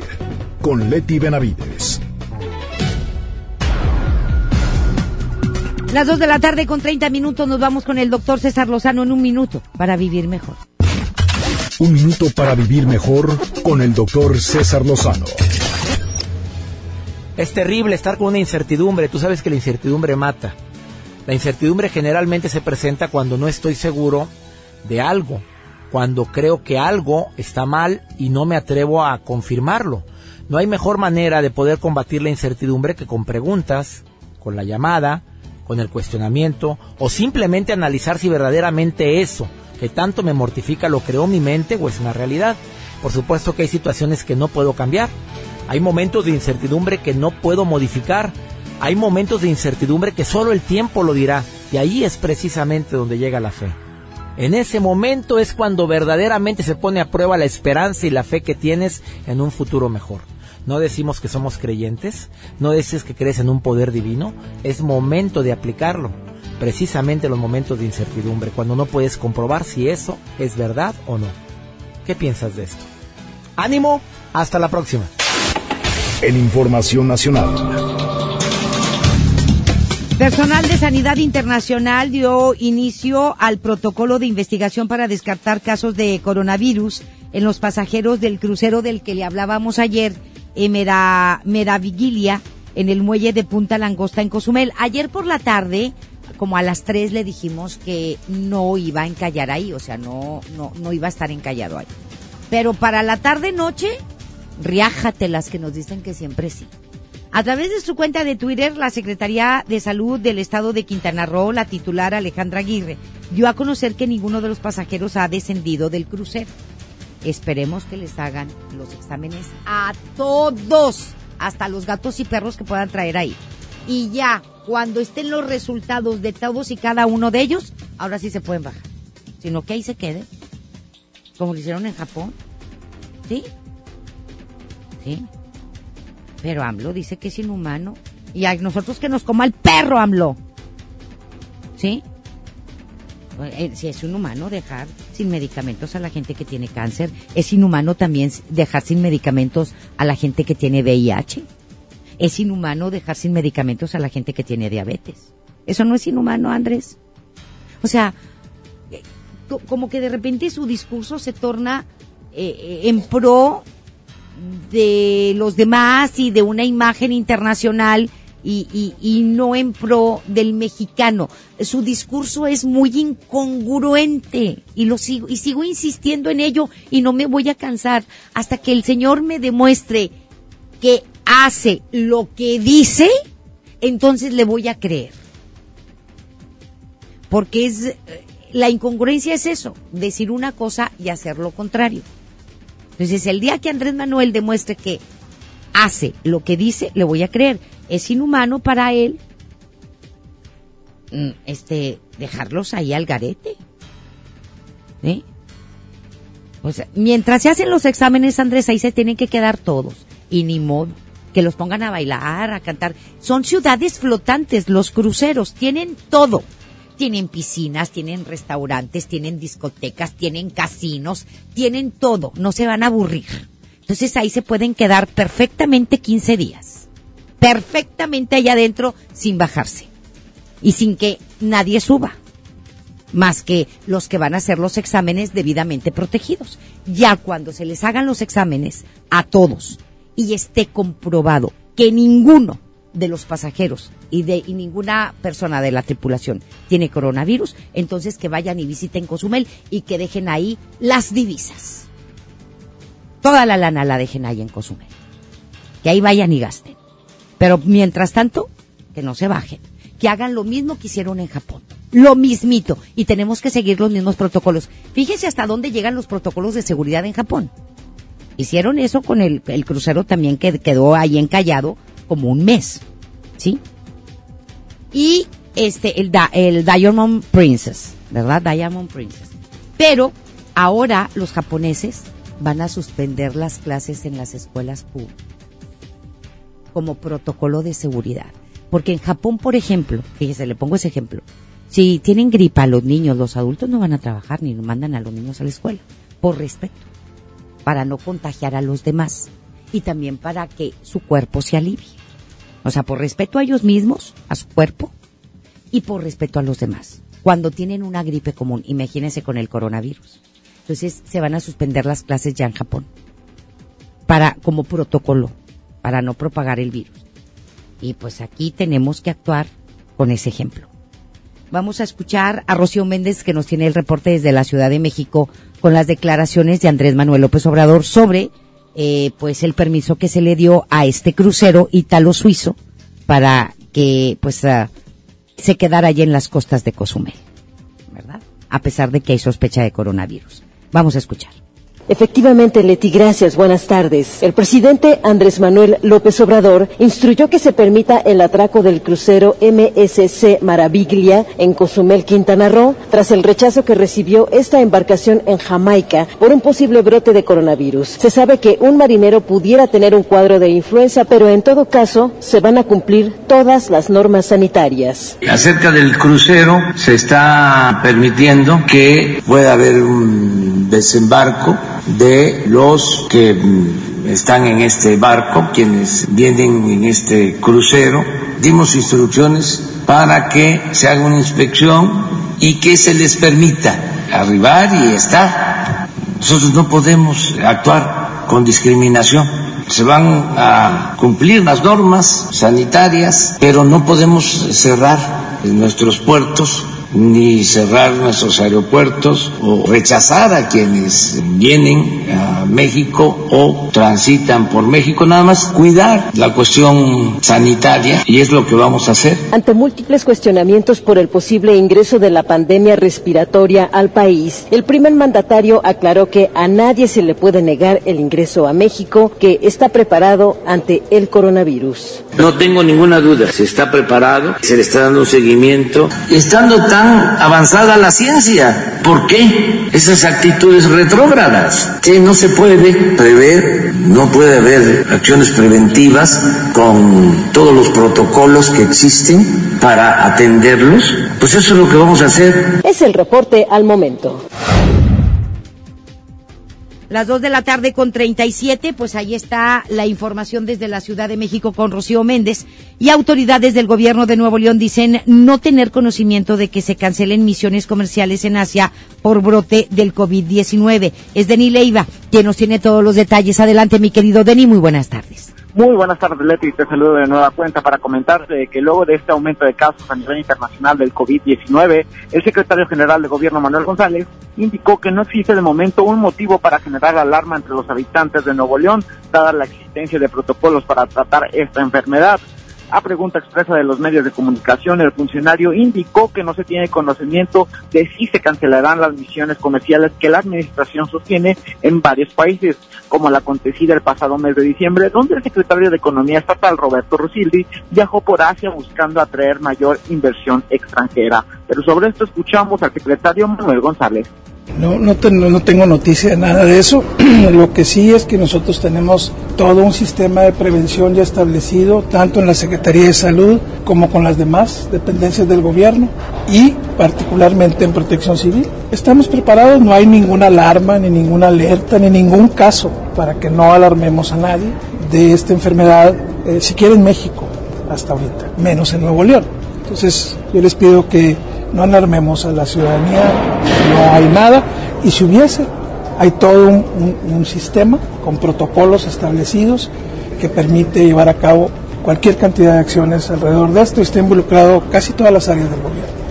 con Leti Benavides. Las 2 de la tarde con 30 minutos nos vamos con el doctor César Lozano en un minuto para vivir mejor. Un minuto para vivir mejor con el doctor César Lozano. Es terrible estar con una incertidumbre. Tú sabes que la incertidumbre mata. La incertidumbre generalmente se presenta cuando no estoy seguro de algo, cuando creo que algo está mal y no me atrevo a confirmarlo. No hay mejor manera de poder combatir la incertidumbre que con preguntas, con la llamada, con el cuestionamiento o simplemente analizar si verdaderamente eso que tanto me mortifica lo creó mi mente o es una realidad. Por supuesto que hay situaciones que no puedo cambiar. Hay momentos de incertidumbre que no puedo modificar. Hay momentos de incertidumbre que solo el tiempo lo dirá. Y ahí es precisamente donde llega la fe. En ese momento es cuando verdaderamente se pone a prueba la esperanza y la fe que tienes en un futuro mejor. No decimos que somos creyentes, no dices que crees en un poder divino, es momento de aplicarlo. Precisamente en los momentos de incertidumbre, cuando no puedes comprobar si eso es verdad o no. ¿Qué piensas de esto? Ánimo, hasta la próxima. En Información Nacional. Personal de Sanidad Internacional dio inicio al protocolo de investigación para descartar casos de coronavirus en los pasajeros del crucero del que le hablábamos ayer, Mera, Meravigilia, en el muelle de Punta Langosta en Cozumel. Ayer por la tarde, como a las 3 le dijimos que no iba a encallar ahí, o sea, no, no, no iba a estar encallado ahí. Pero para la tarde noche, riájate las que nos dicen que siempre sí. A través de su cuenta de Twitter, la Secretaría de Salud del Estado de Quintana Roo, la titular Alejandra Aguirre, dio a conocer que ninguno de los pasajeros ha descendido del crucero. Esperemos que les hagan los exámenes a todos, hasta los gatos y perros que puedan traer ahí. Y ya, cuando estén los resultados de todos y cada uno de ellos, ahora sí se pueden bajar. Sino que ahí se quede, como lo hicieron en Japón. ¿Sí? ¿Sí? Pero AMLO dice que es inhumano. Y a nosotros que nos coma el perro, AMLO. ¿Sí? Eh, Si es inhumano dejar sin medicamentos a la gente que tiene cáncer, es inhumano también dejar sin medicamentos a la gente que tiene VIH. Es inhumano dejar sin medicamentos a la gente que tiene diabetes. Eso no es inhumano, Andrés. O sea, eh, co- como que de repente su discurso se torna eh, eh, en pro de los demás y de una imagen internacional y, y, y no en pro del mexicano. Su discurso es muy incongruente y lo sigo y sigo insistiendo en ello y no me voy a cansar hasta que el Señor me demuestre que hace lo que dice, entonces le voy a creer. Porque es eh, la incongruencia es eso, decir una cosa y hacer lo contrario. Entonces, el día que Andrés Manuel demuestre que hace lo que dice, le voy a creer. Es inhumano para él mm, este dejarlos ahí al garete. ¿Sí? O sea, mientras se hacen los exámenes, Andrés, ahí se tienen que quedar todos. Y ni modo. Que los pongan a bailar, a cantar. Son ciudades flotantes, los cruceros. Tienen todo. Tienen piscinas, tienen restaurantes, tienen discotecas, tienen casinos, tienen todo. No se van a aburrir. Entonces ahí se pueden quedar perfectamente 15 días. Perfectamente allá adentro sin bajarse. Y sin que nadie suba. Más que los que van a hacer los exámenes debidamente protegidos. Ya cuando se les hagan los exámenes a todos y esté comprobado que ninguno de los pasajeros y de y ninguna persona de la tripulación tiene coronavirus, entonces que vayan y visiten Cozumel y que dejen ahí las divisas. Toda la lana la dejen ahí en Cozumel. Que ahí vayan y gasten. Pero mientras tanto, que no se bajen. Que hagan lo mismo que hicieron en Japón. Lo mismito. Y tenemos que seguir los mismos protocolos. Fíjese hasta dónde llegan los protocolos de seguridad en Japón. Hicieron eso con el, crucero también que quedó ahí encallado como un mes. ¿Sí? Y este, el, el Diamond Princess, ¿verdad? Diamond Princess. Pero ahora los japoneses van a suspender las clases en las escuelas públicas como protocolo de seguridad. Porque en Japón, por ejemplo, fíjese, le pongo ese ejemplo. Si tienen gripa los niños, los adultos no van a trabajar ni mandan a los niños a la escuela. Por respeto. Para no contagiar a los demás. Y también para que su cuerpo se alivie. O sea, por respeto a ellos mismos, a su cuerpo, y por respeto a los demás. Cuando tienen una gripe común, imagínense con el coronavirus. Entonces se van a suspender las clases ya en Japón. Para, como protocolo, para no propagar el virus. Y pues aquí tenemos que actuar con ese ejemplo. Vamos a escuchar a Rocío Méndez que nos tiene el reporte desde la Ciudad de México con las declaraciones de Andrés Manuel López Obrador sobre eh, pues el permiso que se le dio a este crucero ítalo suizo para que pues ah, se quedara allí en las costas de Cozumel, ¿verdad? A pesar de que hay sospecha de coronavirus. Vamos a escuchar. Efectivamente, Leti, gracias. Buenas tardes. El presidente Andrés Manuel López Obrador instruyó que se permita el atraco del crucero MSC Maraviglia en Cozumel, Quintana Roo, tras el rechazo que recibió esta embarcación en Jamaica por un posible brote de coronavirus. Se sabe que un marinero pudiera tener un cuadro de influenza, pero en todo caso se van a cumplir todas las normas sanitarias. Acerca del crucero, se está permitiendo que pueda haber un desembarco de los que mm, están en este barco, quienes vienen en este crucero. Dimos instrucciones para que se haga una inspección y que se les permita arribar y estar. Nosotros no podemos actuar con discriminación. Se van a cumplir las normas sanitarias, pero no podemos cerrar nuestros puertos ni cerrar nuestros aeropuertos o rechazar a quienes vienen a México o transitan por México, nada más cuidar la cuestión sanitaria y es lo que vamos a hacer. Ante múltiples cuestionamientos por el posible ingreso de la pandemia respiratoria al país, el primer mandatario aclaró que a nadie se le puede negar el ingreso a México, que está preparado ante el coronavirus. No tengo ninguna duda, se está preparado, se le está dando un seguimiento, estando avanzada la ciencia. ¿Por qué esas actitudes retrógradas? Que no se puede prever, no puede haber acciones preventivas con todos los protocolos que existen para atenderlos. Pues eso es lo que vamos a hacer. Es el reporte al momento. Las 2 de la tarde con 37, pues ahí está la información desde la Ciudad de México con Rocío Méndez. Y autoridades del gobierno de Nuevo León dicen no tener conocimiento de que se cancelen misiones comerciales en Asia por brote del COVID-19. Es Denis Leiva quien nos tiene todos los detalles. Adelante, mi querido Denis, muy buenas tardes. Muy buenas tardes, Leti. Te saludo de nueva cuenta para comentarte que luego de este aumento de casos a nivel internacional del COVID-19, el secretario general de Gobierno, Manuel González, indicó que no existe de momento un motivo para generar alarma entre los habitantes de Nuevo León, dada la existencia de protocolos para tratar esta enfermedad. A pregunta expresa de los medios de comunicación, el funcionario indicó que no se tiene conocimiento de si se cancelarán las misiones comerciales que la administración sostiene en varios países, como la acontecida el pasado mes de diciembre, donde el secretario de Economía Estatal, Roberto Rosildi, viajó por Asia buscando atraer mayor inversión extranjera. Pero sobre esto escuchamos al secretario Manuel González. No, no, no, tengo noticia de nada de eso. Lo que sí es que nosotros tenemos todo un sistema de prevención ya establecido, tanto en la Secretaría de Salud como con las demás dependencias del gobierno y particularmente en protección civil. Estamos preparados, no hay ninguna alarma, ni ninguna alerta, ni ningún caso para que no alarmemos a nadie de esta enfermedad, eh, siquiera en México hasta ahorita, menos en Nuevo León. Entonces yo les pido que no alarmemos a la ciudadanía, no hay nada, y si hubiese, hay todo un, sistema con protocolos establecidos que permite llevar a cabo cualquier cantidad de acciones alrededor de esto, está involucrado casi todas las áreas del gobierno.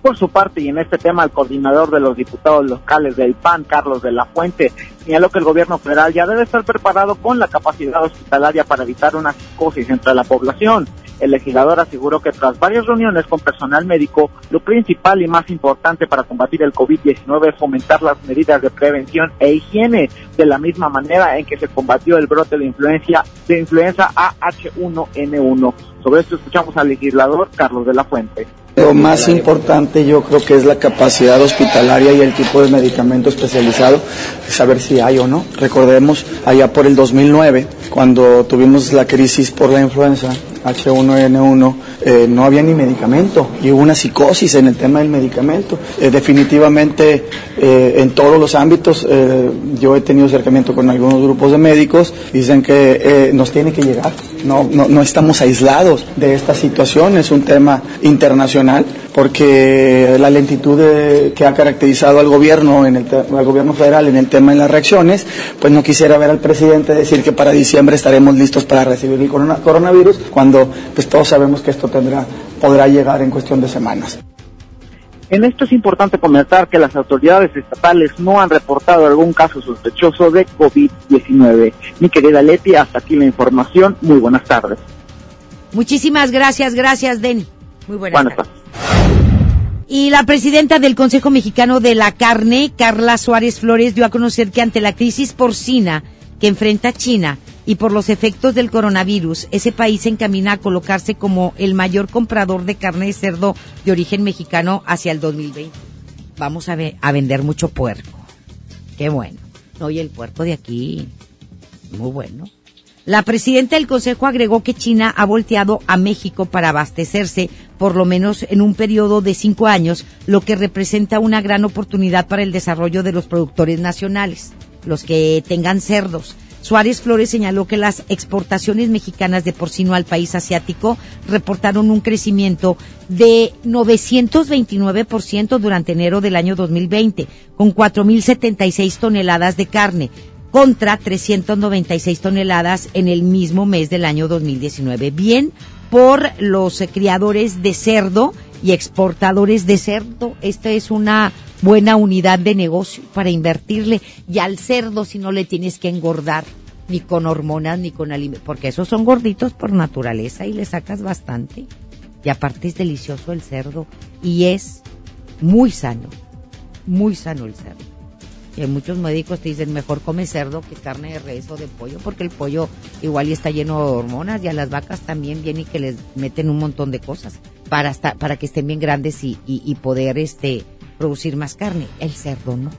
Por su parte, y en este tema, el coordinador de los diputados locales del PAN, Carlos de la Fuente, señaló que el gobierno federal ya debe estar preparado con la capacidad hospitalaria para evitar una psicosis entre la población. El legislador aseguró que tras varias reuniones con personal médico, lo principal y más importante para combatir el COVID-19 es fomentar las medidas de prevención e higiene, de la misma manera en que se combatió el brote de influencia de influenza AH1N1. Sobre esto escuchamos al legislador Carlos de la Fuente. Lo más importante yo creo que es la capacidad hospitalaria y el tipo de medicamento especializado, saber si hay o no. Recordemos allá por el 2009, cuando tuvimos la crisis por la influenza, H1N1, eh, no había ni medicamento y hubo una psicosis en el tema del medicamento. Eh, definitivamente eh, en todos los ámbitos, yo he tenido acercamiento con algunos grupos de médicos, dicen que nos tiene que llegar, no, no, no estamos aislados de esta situación, es un tema internacional porque la lentitud que ha caracterizado al gobierno, en el al gobierno federal en el tema de las reacciones, pues no quisiera ver al presidente decir que para diciembre estaremos listos para recibir el coronavirus, cuando pues todos sabemos que esto tendrá, podrá llegar en cuestión de semanas. En esto es importante comentar que las autoridades estatales no han reportado algún caso sospechoso de COVID-19. Mi querida Leti, hasta aquí la información. Muy buenas tardes. Muchísimas gracias, gracias, Den. Muy buenas, tardes. Y la presidenta del Consejo Mexicano de la Carne, Carla Suárez Flores, dio a conocer que ante la crisis porcina que enfrenta China y por los efectos del coronavirus, ese país se encamina a colocarse como el mayor comprador de carne de cerdo de origen mexicano hacia el 2020. Vamos a, a vender mucho puerco. Qué bueno. Oye, el puerco de aquí, muy bueno. La presidenta del Consejo agregó que China ha volteado a México para abastecerse por lo menos en un periodo de cinco años, lo que representa una gran oportunidad para el desarrollo de los productores nacionales, los que tengan cerdos. Suárez Flores señaló que las exportaciones mexicanas de porcino al país asiático reportaron un crecimiento de 929% durante enero del año 2020, con 4.076 toneladas de carne, contra 396 toneladas en el mismo mes del año 2019. Bien por los eh, criadores de cerdo y exportadores de cerdo. Esta es una buena unidad de negocio para invertirle. Y al cerdo si no le tienes que engordar ni con hormonas ni con alimentos, porque esos son gorditos por naturaleza y le sacas bastante. Y aparte es delicioso el cerdo y es muy sano, muy sano el cerdo. Muchos médicos que dicen mejor come cerdo que carne de res o de pollo, porque el pollo igual y está lleno de hormonas y a las vacas también viene y que les meten un montón de cosas para para que estén bien grandes y, y, poder este producir más carne. El cerdo no.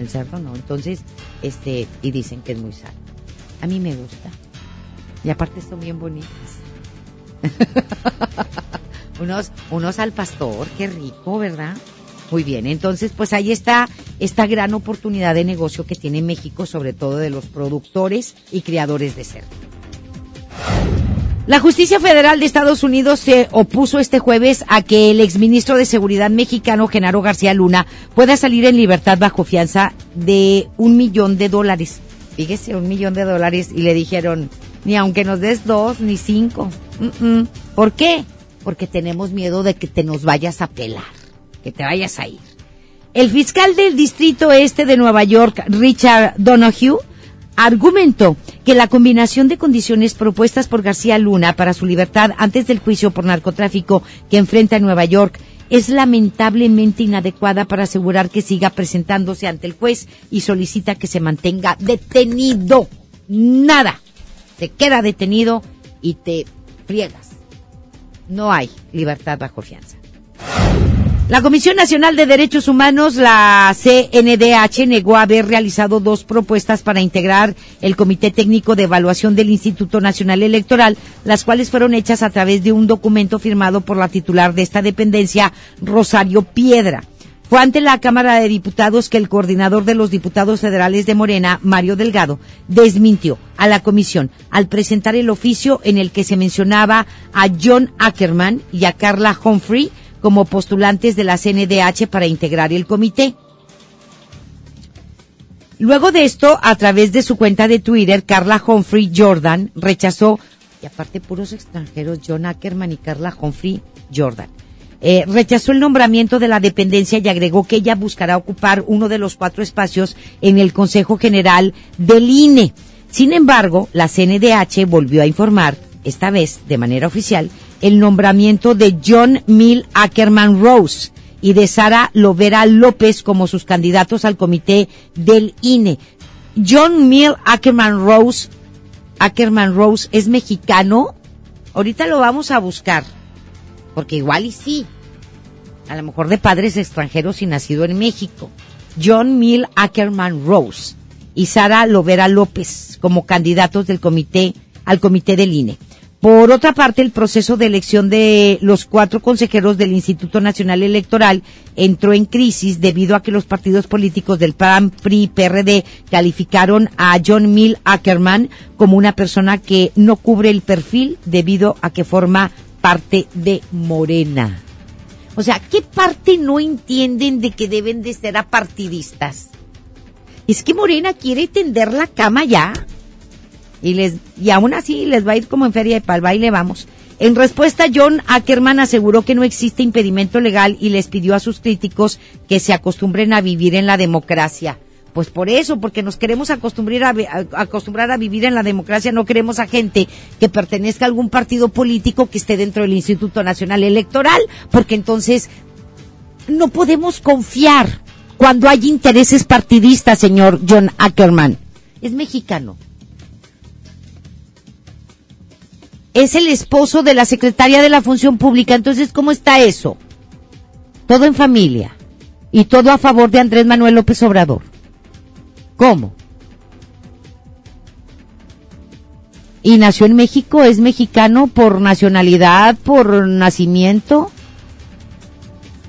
El cerdo no. Entonces, este, y dicen que es muy sano. A mí me gusta. Y aparte son bien bonitas. unos, unos al pastor, qué rico, ¿verdad? Muy bien, entonces pues ahí está esta gran oportunidad de negocio que tiene México, sobre todo de los productores y criadores de cerdo. La Justicia Federal de Estados Unidos se opuso este jueves a que el exministro de Seguridad mexicano, Genaro García Luna, pueda salir en libertad bajo fianza de un millón de dólares. Fíjese, un millón de dólares y le dijeron, ni aunque nos des dos, ni cinco. ¿Por qué? Porque tenemos miedo de que te nos vayas a pelar que te vayas a ir. El fiscal del Distrito Este de Nueva York, Richard Donahue, argumentó que la combinación de condiciones propuestas por García Luna para su libertad antes del juicio por narcotráfico que enfrenta en Nueva York es lamentablemente inadecuada para asegurar que siga presentándose ante el juez y solicita que se mantenga detenido. Nada. Se queda detenido y te friegas. No hay libertad bajo fianza. La Comisión Nacional de Derechos Humanos, la CNDH, negó haber realizado dos propuestas para integrar el Comité Técnico de Evaluación del Instituto Nacional Electoral, las cuales fueron hechas a través de un documento firmado por la titular de esta dependencia, Rosario Piedra. Fue ante la Cámara de Diputados que el coordinador de los diputados federales de Morena, Mario Delgado, desmintió a la comisión al presentar el oficio en el que se mencionaba a John Ackerman y a Carla Humphrey como postulantes de la CNDH para integrar el comité. Luego de esto, a través de su cuenta de Twitter, Carla Humphrey Jordan rechazó, y aparte puros extranjeros, John Ackerman y Carla Humphrey Jordan, eh, rechazó el nombramiento de la dependencia y agregó que ella buscará ocupar uno de los cuatro espacios en el Consejo General del INE. Sin embargo, la CNDH volvió a informar, esta vez de manera oficial, el nombramiento de John Mill Ackerman Rose y de Sara Lovera López como sus candidatos al comité del INE. John Mill Ackerman Rose, Ackerman Rose es mexicano. Ahorita lo vamos a buscar, porque igual y sí. A lo mejor de padres extranjeros y nacido en México. John Mill Ackerman Rose y Sara Lovera López como candidatos del comité al comité del INE. Por otra parte, el proceso de elección de los cuatro consejeros del Instituto Nacional Electoral entró en crisis debido a que los partidos políticos del PAN, PRI, PRD calificaron a John Mill Ackerman como una persona que no cubre el perfil debido a que forma parte de Morena. O sea, ¿qué parte no entienden de que deben de ser apartidistas? Es que Morena quiere tender la cama ya y les y aún así les va a ir como en feria de pal baile vamos. En respuesta, John Ackerman aseguró que no existe impedimento legal y les pidió a sus críticos que se acostumbren a vivir en la democracia. Pues por eso, porque nos queremos acostumbrar a, acostumbrar a vivir en la democracia, no queremos a gente que pertenezca a algún partido político que esté dentro del Instituto Nacional Electoral, porque entonces no podemos confiar cuando hay intereses partidistas, señor John Ackerman. Es mexicano. Es el esposo de la secretaria de la Función Pública. Entonces, ¿cómo está eso? Todo en familia. Y todo a favor de Andrés Manuel López Obrador. ¿Cómo? Y nació en México, es mexicano por nacionalidad, por nacimiento.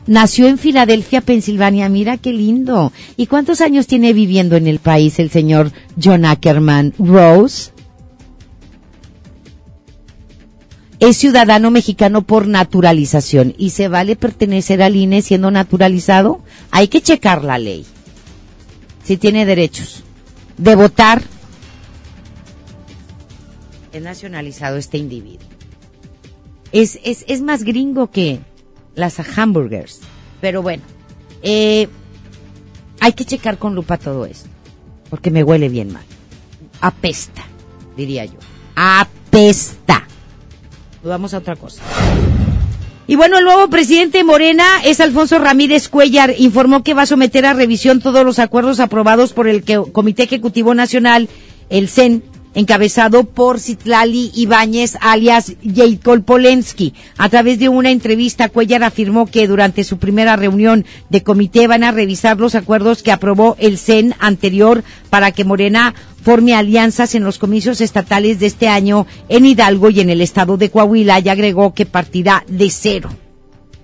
nació en Filadelfia, Pensilvania. Mira qué lindo. ¿Y cuántos años tiene viviendo en el país el señor John Ackerman Rose? Es ciudadano mexicano por naturalización y se vale pertenecer al INE siendo naturalizado. Hay que checar la ley. Si tiene derechos de votar, es nacionalizado este individuo. Es, es, es más gringo que las hamburgers. Pero bueno, eh, hay que checar con lupa todo esto, porque me huele bien mal. Apesta, diría yo. Apesta. Vamos a otra cosa. Y bueno, el nuevo presidente de Morena es Alfonso Ramírez Cuellar. Informó que va a someter a revisión todos los acuerdos aprobados por el Comité Ejecutivo Nacional, el CEN, encabezado por Citlali Ibáñez, alias Jacob Polensky. A través de una entrevista, Cuellar afirmó que durante su primera reunión de comité van a revisar los acuerdos que aprobó el CEN anterior para que Morena forme alianzas en los comicios estatales de este año en Hidalgo y en el estado de Coahuila y agregó que partirá de cero.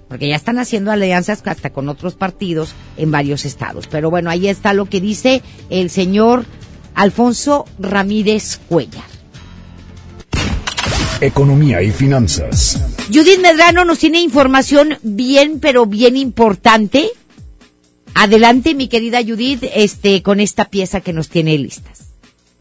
Porque ya están haciendo alianzas hasta con otros partidos en varios estados. Pero bueno, ahí está lo que dice el señor Alfonso Ramírez Cuellar. Economía y finanzas. Judith Medrano nos tiene información bien, pero bien importante. Adelante, mi querida Judith, este, con esta pieza que nos tiene listas.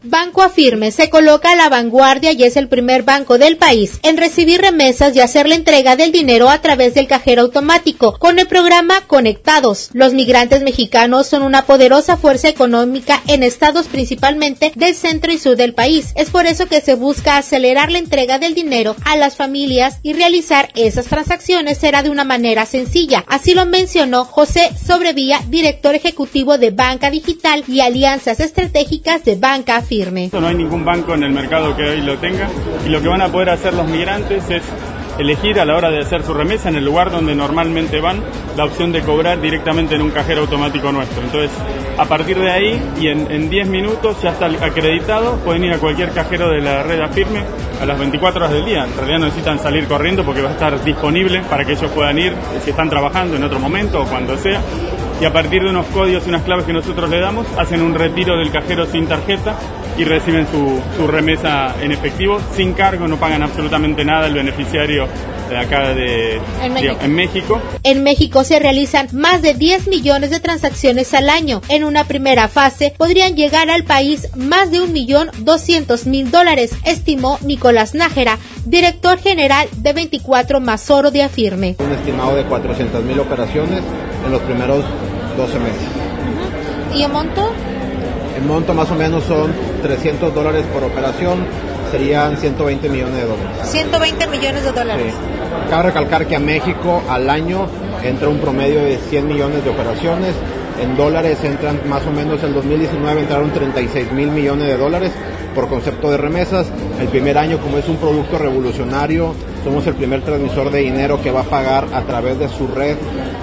Banco Afirme se coloca a la vanguardia y es el primer banco del país en recibir remesas y hacer la entrega del dinero a través del cajero automático con el programa Conectados. Los migrantes mexicanos son una poderosa fuerza económica en estados principalmente del centro y sur del país. Es por eso que se busca acelerar la entrega del dinero a las familias y realizar esas transacciones será de una manera sencilla. Así lo mencionó José Sobrevía, director ejecutivo de Banca Digital y Alianzas Estratégicas de Banca Firme. No hay ningún banco en el mercado que hoy lo tenga y lo que van a poder hacer los migrantes es elegir a la hora de hacer su remesa en el lugar donde normalmente van la opción de cobrar directamente en un cajero automático nuestro. Entonces, a partir de ahí y en, en 10 minutos ya está acreditado, pueden ir a cualquier cajero de la red Afirme a las 24 horas del día. En realidad no necesitan salir corriendo porque va a estar disponible para que ellos puedan ir si están trabajando en otro momento o cuando sea y a partir de unos códigos y unas claves que nosotros le damos, hacen un retiro del cajero sin tarjeta y reciben su, su remesa en efectivo, sin cargo, no pagan absolutamente nada el beneficiario de acá de En México. en México. En México se realizan más de 10 millones de transacciones al año. En una primera fase podrían llegar al país más de un millón doscientos mil dólares, estimó Nicolás Nájera, director general de 24 más oro de Afirme. Un estimado de 400 mil operaciones en los primeros 12 meses. ¿Y el monto? El monto más o menos son 300 dólares por operación, serían 120 millones de dólares. 120 millones de dólares. Cabe recalcar que a México al año entra un promedio de 100 millones de operaciones. En dólares entran más o menos el 2019 entraron 36 mil millones de dólares por concepto de remesas. El primer año como es un producto revolucionario, somos el primer transmisor de dinero que va a pagar a través de su red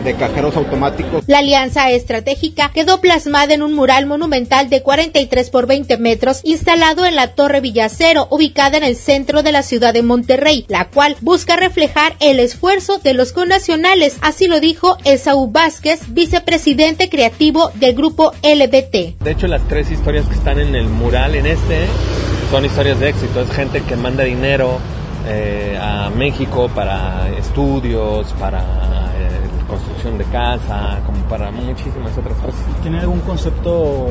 de cajeros automáticos. La alianza estratégica quedó plasmada en un mural monumental de 43 por 20 metros instalado en la Torre Villacero, ubicada en el centro de la ciudad de Monterrey, la cual busca reflejar el esfuerzo de los connacionales. Así lo dijo Esaú Vázquez, vicepresidente creativo del grupo LBT. De hecho, las tres historias que están en el mural, en este, son historias de éxito. Es gente que manda dinero eh, a México para estudios, para construcción de casa, como para muchísimas otras cosas. ¿Tiene algún concepto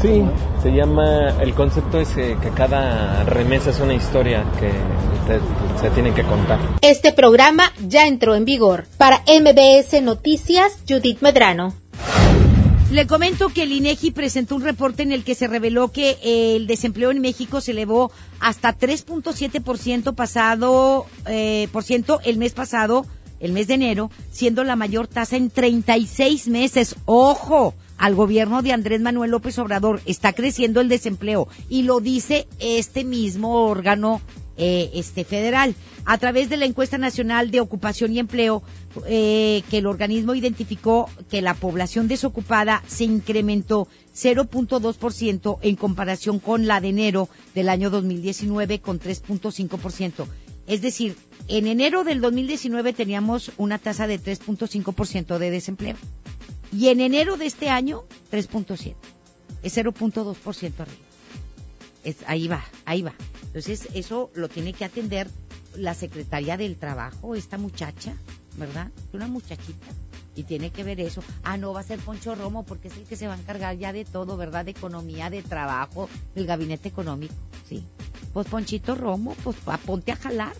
Sí, se llama, el concepto es eh, que cada remesa es una historia que te- se tiene que contar. Este programa ya entró en vigor. Para MBS Noticias, Judith Medrano. Le comento que el INEGI presentó un reporte en el que se reveló que el desempleo en México se elevó hasta 3.7% pasado eh, por ciento el mes pasado, el mes de enero, siendo la mayor tasa en 36 meses. Ojo, al gobierno de Andrés Manuel López Obrador está creciendo el desempleo y lo dice este mismo órgano eh, este federal a través de la encuesta nacional de ocupación y empleo eh, que el organismo identificó que la población desocupada se incrementó 0.2% en comparación con la de enero del año 2019 con 3.5%. Es decir, en enero del 2019 teníamos una tasa de 3.5% de desempleo. Y en enero de este año, 3.7. Es 0.2% arriba. Es, ahí va, ahí va. Entonces, eso lo tiene que atender la Secretaría del Trabajo, esta muchacha, ¿verdad? Una muchachita. Y tiene que ver eso. Ah, no, va a ser Poncho Romo porque es el que se va a encargar ya de todo, ¿verdad? De economía, de trabajo, del gabinete económico. Sí. Pues Ponchito Romo, pues ponte a jalar.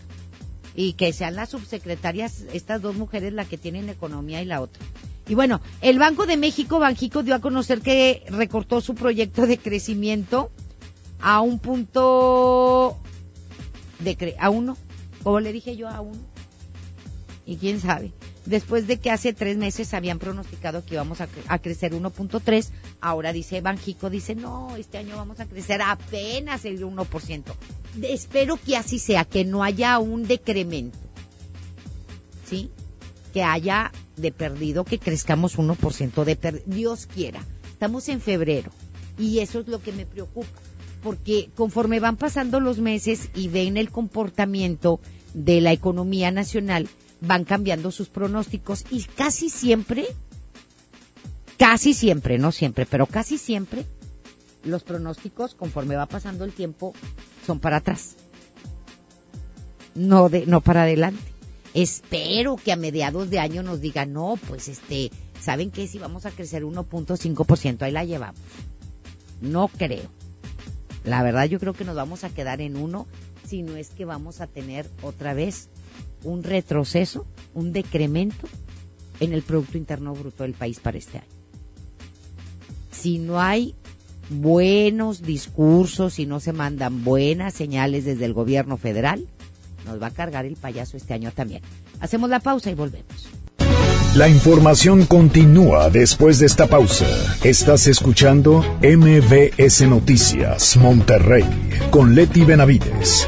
Y que sean las subsecretarias, estas dos mujeres, la que tienen economía y la otra. Y bueno, el Banco de México, Banjico, dio a conocer que recortó su proyecto de crecimiento a un punto de cre a uno, como le dije yo a uno. Y quién sabe. Después de que hace tres meses habían pronosticado que íbamos a, a crecer 1.3, ahora dice Banjico, dice, no, este año vamos a crecer apenas el 1%. Espero que así sea, que no haya un decremento. ¿Sí? Que haya de perdido que crezcamos 1% de per Dios quiera. Estamos en febrero y eso es lo que me preocupa, porque conforme van pasando los meses y ven el comportamiento de la economía nacional, van cambiando sus pronósticos y casi siempre, casi siempre, no siempre, pero casi siempre, los pronósticos conforme va pasando el tiempo son para atrás, no de, no para adelante. Espero que a mediados de año nos digan, no, pues este, ¿saben qué? Si vamos a crecer 1.5%, ahí la llevamos. No creo. La verdad yo creo que nos vamos a quedar en uno, si no es que vamos a tener otra vez un retroceso, un decremento en el Producto Interno Bruto del país para este año. Si no hay buenos discursos, si no se mandan buenas señales desde el gobierno federal, nos va a cargar el payaso este año también. Hacemos la pausa y volvemos. La información continúa después de esta pausa. Estás escuchando MBS Noticias Monterrey con Leti Benavides.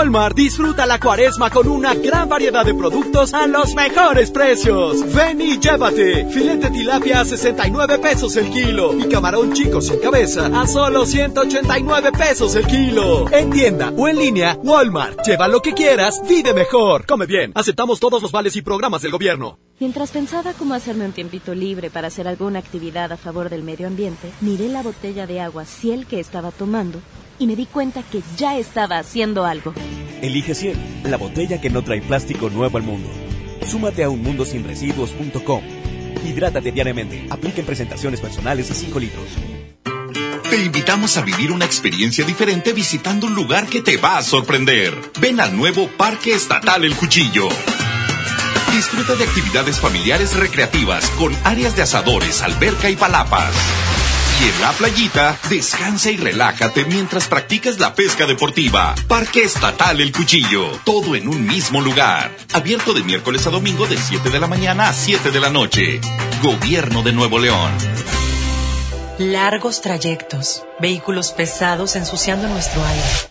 Walmart disfruta la cuaresma con una gran variedad de productos a los mejores precios. Ven y llévate. Filete tilapia a 69 pesos el kilo y camarón chico sin cabeza a solo 189 pesos el kilo. En tienda o en línea, Walmart. Lleva lo que quieras, vive mejor. Come bien. Aceptamos todos los vales y programas del gobierno. Mientras pensaba cómo hacerme un tiempito libre para hacer alguna actividad a favor del medio ambiente, miré la botella de agua Ciel que estaba tomando y me di cuenta que ya estaba haciendo algo. Elige Ciel, la botella que no trae plástico nuevo al mundo. Súmate a unmundosinresiduos.com. Hidrátate diariamente. Apliquen presentaciones personales a 5 litros. Te invitamos a vivir una experiencia diferente visitando un lugar que te va a sorprender. Ven al nuevo Parque Estatal El Cuchillo. Disfruta de actividades familiares recreativas con áreas de asadores, alberca y palapas. Y en la playita, descansa y relájate mientras practicas la pesca deportiva. Parque Estatal El Cuchillo. Todo en un mismo lugar. Abierto de miércoles a domingo de 7 de la mañana a 7 de la noche. Gobierno de Nuevo León. Largos trayectos, vehículos pesados ensuciando nuestro aire.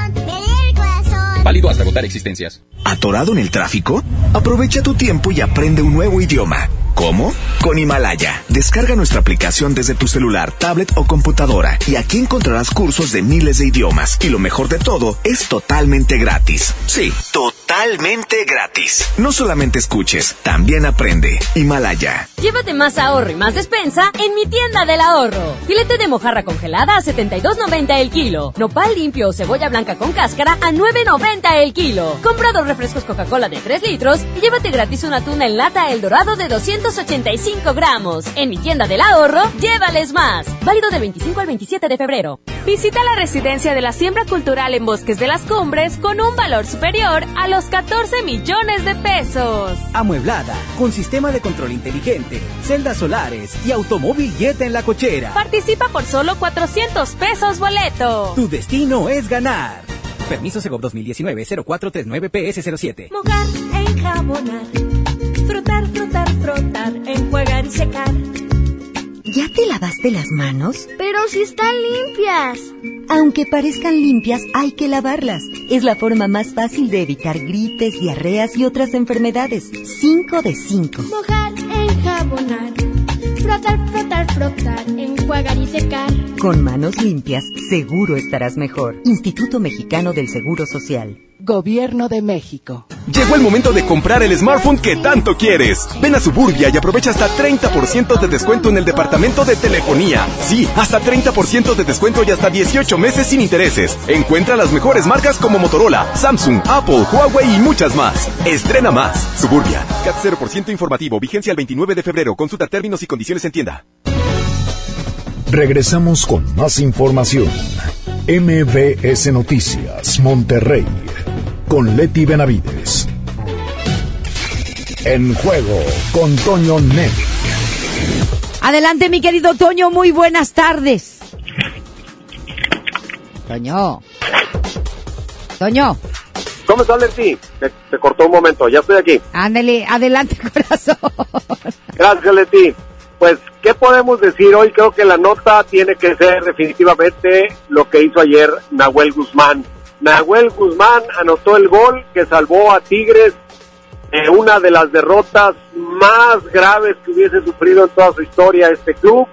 Válido hasta agotar existencias. ¿Atorado en el tráfico? Aprovecha tu tiempo y aprende un nuevo idioma. ¿Cómo? Con Himalaya. Descarga nuestra aplicación desde tu celular, tablet o computadora y aquí encontrarás cursos de miles de idiomas. Y lo mejor de todo, es totalmente gratis. Sí, totalmente gratis. No solamente escuches, también aprende. Himalaya. Llévate más ahorro y más despensa en mi tienda del ahorro. Filete de mojarra congelada a 72.90 el kilo. Nopal limpio o cebolla blanca con cáscara a 9.90 el kilo. Compra dos refrescos Coca-Cola de 3 litros y llévate gratis una tuna en lata El Dorado de 285 gramos. En mi tienda del ahorro, llévales más. Válido del 25 al 27 de febrero. Visita la residencia de la siembra cultural en Bosques de las Cumbres con un valor superior a los 14 millones de pesos. Amueblada, con sistema de control inteligente, celdas solares y automóvil Jetta en la cochera. Participa por solo 400 pesos boleto. Tu destino es ganar. Permiso Segov 2019-0439-PS07. Mojar, enjabonar, frotar, frotar, frotar, enjuagar y secar. ¿Ya te lavaste las manos? Pero si están limpias. Aunque parezcan limpias, hay que lavarlas. Es la forma más fácil de evitar gripes, diarreas y otras enfermedades. 5 de 5. Mojar, enjabonar, frotar, frotar, frotar, enjuagar y secar. Con manos limpias, seguro estarás mejor. Instituto Mexicano del Seguro Social. Gobierno de México. Llegó el momento de comprar el smartphone que tanto quieres. Ven a Suburbia y aprovecha hasta 30% de descuento en el departamento de telefonía. Sí, hasta 30% de descuento y hasta 18 meses sin intereses. Encuentra las mejores marcas como Motorola, Samsung, Apple, Huawei y muchas más. Estrena más. Suburbia. CAT 0% informativo. Vigencia el 29 de febrero. Consulta términos y condiciones en tienda. Regresamos con más información. MBS Noticias, Monterrey, con Leti Benavides. En juego con Toño Net. Adelante, mi querido Toño, muy buenas tardes. Toño. Toño. ¿Cómo estás, Leti? Se, se cortó un momento, ya estoy aquí. Ándale, adelante, corazón. Gracias, Leti. Pues, ¿qué podemos decir hoy? Creo que la nota tiene que ser definitivamente lo que hizo ayer Nahuel Guzmán. Nahuel Guzmán anotó el gol que salvó a Tigres de una de las derrotas más graves que hubiese sufrido en toda su historia este club.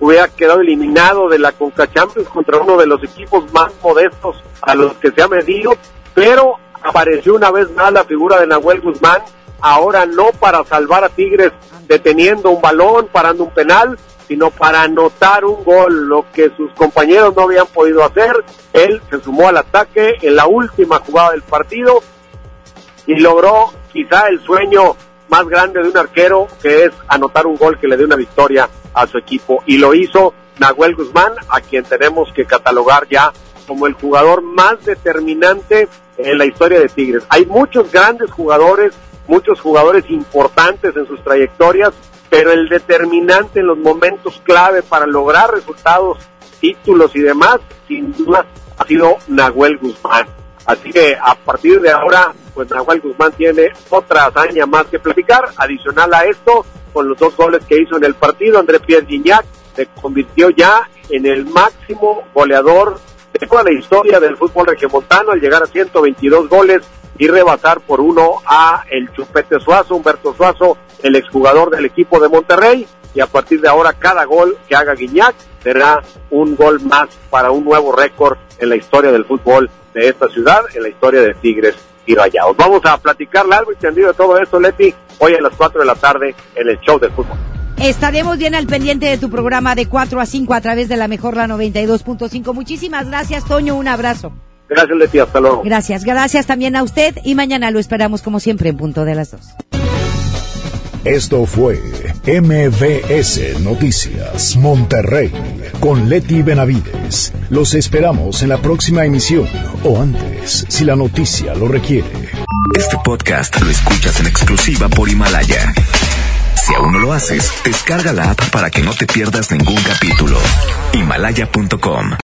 Hubiera quedado eliminado de la Conca Champions contra uno de los equipos más modestos a los que se ha medido, pero apareció una vez más la figura de Nahuel Guzmán, ahora no para salvar a Tigres deteniendo un balón, parando un penal, sino para anotar un gol, lo que sus compañeros no habían podido hacer. Él se sumó al ataque en la última jugada del partido y logró quizá el sueño más grande de un arquero, que es anotar un gol que le dé una victoria a su equipo. Y lo hizo Nahuel Guzmán, a quien tenemos que catalogar ya como el jugador más determinante en la historia de Tigres. Hay muchos grandes jugadores, muchos jugadores importantes en sus trayectorias, pero el determinante en los momentos clave para lograr resultados, títulos y demás, sin duda ha sido Nahuel Guzmán. Así que a partir de ahora, pues Nahuel Guzmán tiene otra hazaña más que platicar. Adicional a esto, con los dos goles que hizo en el partido, André Pierre Gignac se convirtió ya en el máximo goleador de toda la historia del fútbol regiomontano al llegar a 122 goles y rebasar por uno a el Chupete Suazo, Humberto Suazo, el exjugador del equipo de Monterrey. Y a partir de ahora, cada gol que haga Guiñac será un gol más para un nuevo récord en la historia del fútbol de esta ciudad, en la historia de Tigres y Rayados. Vamos a platicar largo y tendido de todo esto, Leti, hoy a las 4 de la tarde en el show del fútbol. Estaremos bien al pendiente de tu programa de 4 a 5 a través de la mejor la 92.5. Muchísimas gracias, Toño. Un abrazo. Gracias, Leti. Hasta luego. Gracias, gracias también a usted y mañana lo esperamos como siempre en punto de las 2. Esto fue MBS Noticias Monterrey con Leti Benavides. Los esperamos en la próxima emisión o antes, si la noticia lo requiere. Este podcast lo escuchas en exclusiva por Himalaya. Si aún no lo haces, descarga la app para que no te pierdas ningún capítulo. Himalaya.com